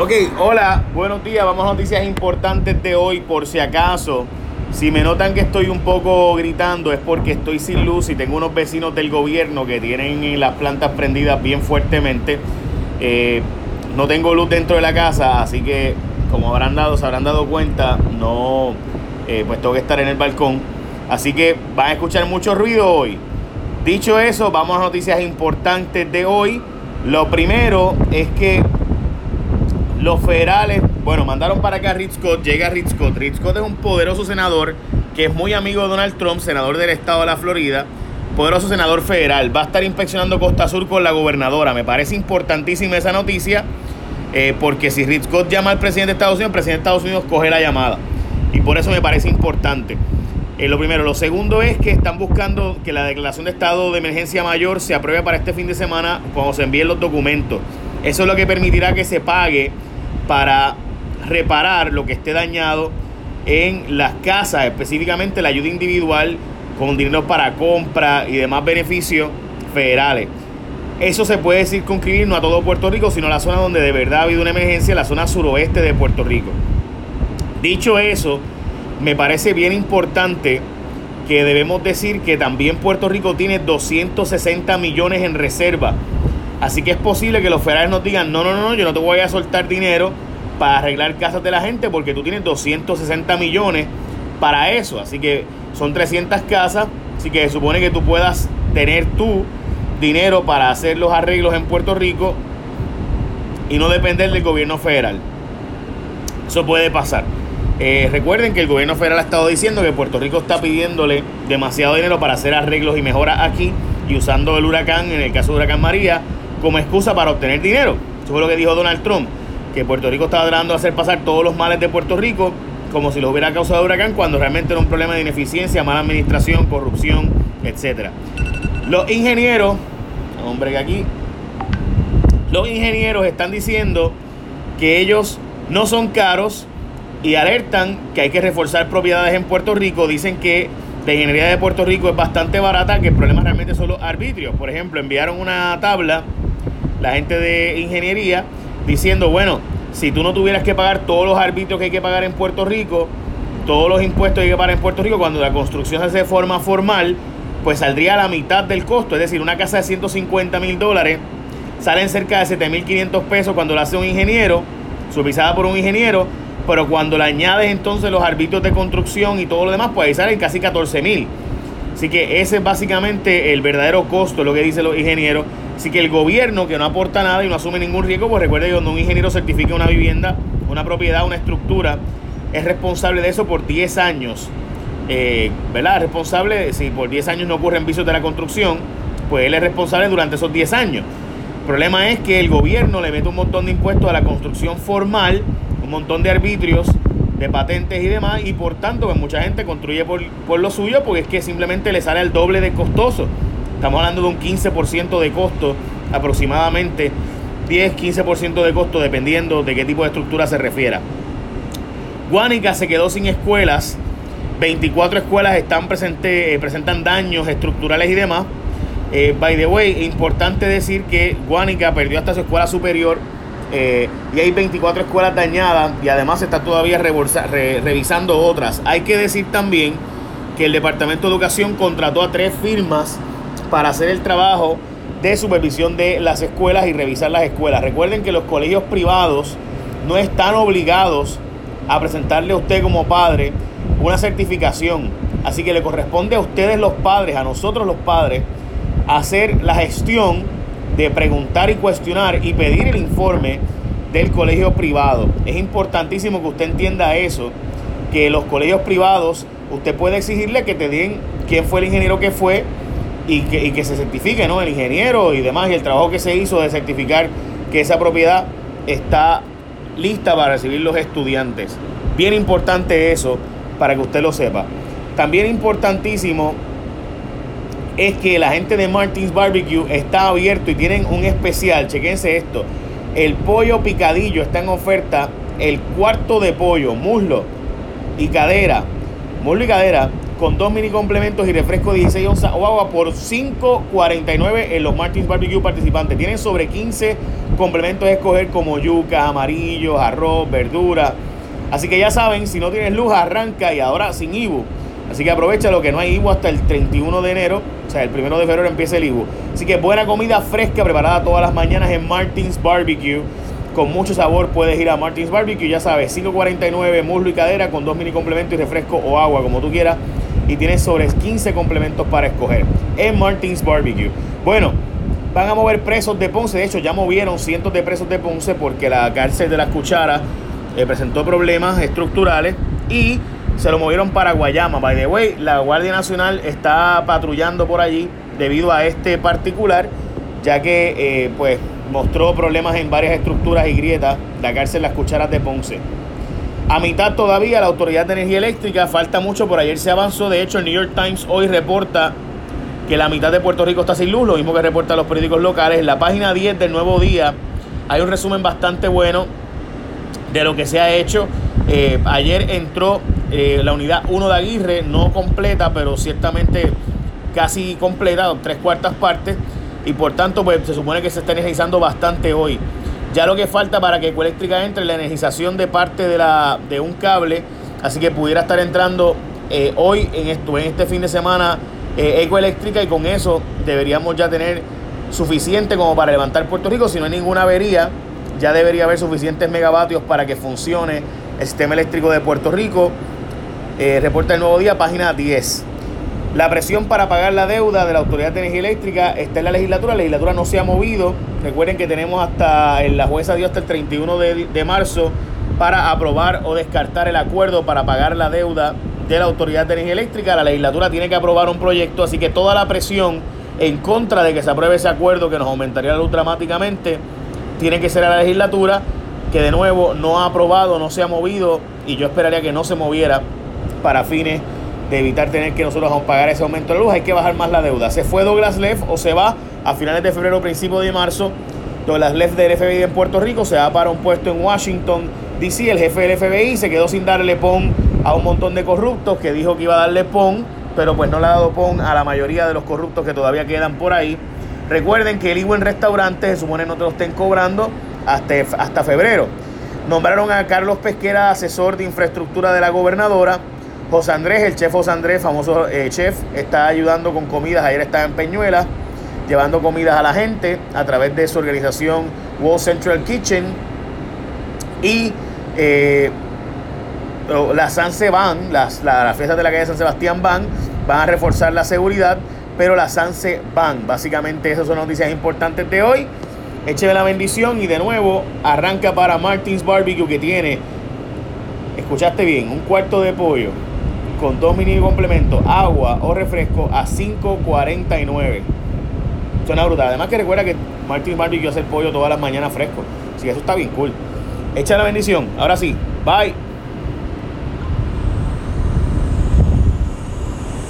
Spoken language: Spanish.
Ok, hola, buenos días. Vamos a noticias importantes de hoy por si acaso. Si me notan que estoy un poco gritando es porque estoy sin luz y tengo unos vecinos del gobierno que tienen las plantas prendidas bien fuertemente. Eh, no tengo luz dentro de la casa, así que como habrán dado, se habrán dado cuenta, no, eh, pues tengo que estar en el balcón. Así que van a escuchar mucho ruido hoy. Dicho eso, vamos a noticias importantes de hoy. Lo primero es que los federales, bueno, mandaron para acá a Rick Scott, llega Rick Scott. Scott es un poderoso senador que es muy amigo de Donald Trump, senador del estado de la Florida, poderoso senador federal. Va a estar inspeccionando Costa Sur con la gobernadora. Me parece importantísima esa noticia, eh, porque si Rick Scott llama al presidente de Estados Unidos, el presidente de Estados Unidos coge la llamada. Y por eso me parece importante. Eh, lo primero. Lo segundo es que están buscando que la declaración de estado de emergencia mayor se apruebe para este fin de semana cuando se envíen los documentos. Eso es lo que permitirá que se pague para reparar lo que esté dañado en las casas, específicamente la ayuda individual con dinero para compra y demás beneficios federales. Eso se puede circunscribir no a todo Puerto Rico, sino a la zona donde de verdad ha habido una emergencia, la zona suroeste de Puerto Rico. Dicho eso, me parece bien importante que debemos decir que también Puerto Rico tiene 260 millones en reserva Así que es posible que los federales nos digan, no, no, no, yo no te voy a soltar dinero para arreglar casas de la gente porque tú tienes 260 millones para eso. Así que son 300 casas, así que se supone que tú puedas tener tu dinero para hacer los arreglos en Puerto Rico y no depender del gobierno federal. Eso puede pasar. Eh, recuerden que el gobierno federal ha estado diciendo que Puerto Rico está pidiéndole demasiado dinero para hacer arreglos y mejoras aquí y usando el huracán, en el caso de huracán María, como excusa para obtener dinero. Eso fue lo que dijo Donald Trump, que Puerto Rico estaba tratando de hacer pasar todos los males de Puerto Rico como si lo hubiera causado huracán, cuando realmente era un problema de ineficiencia, mala administración, corrupción, etc. Los ingenieros, hombre que aquí, los ingenieros están diciendo que ellos no son caros y alertan que hay que reforzar propiedades en Puerto Rico. Dicen que la ingeniería de Puerto Rico es bastante barata, que el problema realmente son los arbitrios. Por ejemplo, enviaron una tabla la gente de ingeniería diciendo, bueno, si tú no tuvieras que pagar todos los arbitrios que hay que pagar en Puerto Rico, todos los impuestos que hay que pagar en Puerto Rico, cuando la construcción se hace de forma formal, pues saldría a la mitad del costo. Es decir, una casa de 150 mil dólares salen cerca de 7.500 pesos cuando la hace un ingeniero, supervisada por un ingeniero, pero cuando le añades entonces los arbitrios de construcción y todo lo demás, pues ahí salen casi 14 mil. Así que ese es básicamente el verdadero costo, lo que dicen los ingenieros. Así que el gobierno que no aporta nada y no asume ningún riesgo, pues recuerde que cuando un ingeniero certifica una vivienda, una propiedad, una estructura, es responsable de eso por 10 años. Eh, ¿Verdad? Responsable, si por 10 años no ocurren vicios de la construcción, pues él es responsable durante esos 10 años. El problema es que el gobierno le mete un montón de impuestos a la construcción formal, un montón de arbitrios, de patentes y demás, y por tanto que pues, mucha gente construye por, por lo suyo porque es que simplemente le sale el doble de costoso. Estamos hablando de un 15% de costo aproximadamente, 10-15% de costo dependiendo de qué tipo de estructura se refiera. Guánica se quedó sin escuelas, 24 escuelas están presente, eh, presentan daños estructurales y demás. Eh, by the way, importante decir que Guánica perdió hasta su escuela superior eh, y hay 24 escuelas dañadas y además se está todavía revisando otras. Hay que decir también que el Departamento de Educación contrató a tres firmas para hacer el trabajo de supervisión de las escuelas y revisar las escuelas. Recuerden que los colegios privados no están obligados a presentarle a usted como padre una certificación. Así que le corresponde a ustedes los padres, a nosotros los padres, hacer la gestión de preguntar y cuestionar y pedir el informe del colegio privado. Es importantísimo que usted entienda eso, que los colegios privados, usted puede exigirle que te digan quién fue el ingeniero que fue, y que, se certifique, ¿no? El ingeniero y demás, y el trabajo que se hizo de certificar que esa propiedad está lista para recibir los estudiantes. Bien importante eso para que usted lo sepa. También importantísimo es que la gente de Martins Barbecue está abierto y tienen un especial. Chequense esto. El pollo picadillo está en oferta. El cuarto de pollo, muslo y cadera. Muslo y cadera con dos mini complementos y refresco 16 onzas o agua por 5.49 en los Martins Barbecue participantes. Tienen sobre 15 complementos a escoger como yuca, amarillos, arroz, verdura. Así que ya saben, si no tienes luz, arranca y ahora sin Ibu. Así que aprovecha lo que no hay Ibu hasta el 31 de enero. O sea, el primero de febrero empieza el Ibu. Así que buena comida fresca preparada todas las mañanas en Martins Barbecue con mucho sabor puedes ir a Martins Barbecue, ya sabes, 5.49 muslo y cadera con dos mini complementos y refresco o agua, como tú quieras. Y tienes sobre 15 complementos para escoger en Martins Barbecue. Bueno, van a mover presos de Ponce. De hecho, ya movieron cientos de presos de Ponce porque la cárcel de las cucharas eh, presentó problemas estructurales y se lo movieron para Guayama. By the way, la Guardia Nacional está patrullando por allí debido a este particular, ya que eh, pues mostró problemas en varias estructuras y grietas la cárcel Las Cucharas de Ponce. A mitad todavía la Autoridad de Energía Eléctrica, falta mucho, por ayer se avanzó. De hecho, el New York Times hoy reporta que la mitad de Puerto Rico está sin luz, lo mismo que reportan los periódicos locales. En la página 10 del Nuevo Día hay un resumen bastante bueno de lo que se ha hecho. Eh, ayer entró eh, la unidad 1 de Aguirre, no completa, pero ciertamente casi completa, tres cuartas partes y por tanto pues se supone que se está energizando bastante hoy. Ya lo que falta para que Ecoeléctrica entre la energización de parte de, la, de un cable, así que pudiera estar entrando eh, hoy en, esto, en este fin de semana eh, Ecoeléctrica y con eso deberíamos ya tener suficiente como para levantar Puerto Rico. Si no hay ninguna avería, ya debería haber suficientes megavatios para que funcione el sistema eléctrico de Puerto Rico. Eh, reporta el nuevo día, página 10. La presión para pagar la deuda de la Autoridad de Energía Eléctrica está en la legislatura. La legislatura no se ha movido. Recuerden que tenemos hasta, la jueza dio hasta el 31 de, de marzo para aprobar o descartar el acuerdo para pagar la deuda de la Autoridad de Energía Eléctrica. La legislatura tiene que aprobar un proyecto, así que toda la presión en contra de que se apruebe ese acuerdo que nos aumentaría la luz dramáticamente tiene que ser a la legislatura, que de nuevo no ha aprobado, no se ha movido y yo esperaría que no se moviera para fines de evitar tener que nosotros pagar ese aumento de luz, hay que bajar más la deuda. Se fue Douglas Leff o se va a finales de febrero, principio de marzo. Douglas Leff del FBI en Puerto Rico se va para un puesto en Washington, D.C. El jefe del FBI se quedó sin darle pon a un montón de corruptos que dijo que iba a darle pon, pero pues no le ha dado pon a la mayoría de los corruptos que todavía quedan por ahí. Recuerden que el IWA en restaurantes se supone no te lo estén cobrando hasta, hasta febrero. Nombraron a Carlos Pesquera asesor de infraestructura de la gobernadora. José Andrés, el chef José Andrés, famoso eh, chef, está ayudando con comidas. Ayer estaba en Peñuela, llevando comidas a la gente a través de su organización Wall Central Kitchen. Y eh, las Sanse van, las, las fiestas de la calle San Sebastián van, van a reforzar la seguridad, pero las Sanse van. Básicamente esas son noticias importantes de hoy. Écheme la bendición y de nuevo arranca para Martins Barbecue que tiene, escuchaste bien, un cuarto de pollo con dos mini complementos, agua o refresco a 5.49. Suena brutal. Además que recuerda que Martin Barbecue hace el pollo todas las mañanas fresco. Así que eso está bien cool. Echa la bendición. Ahora sí. Bye.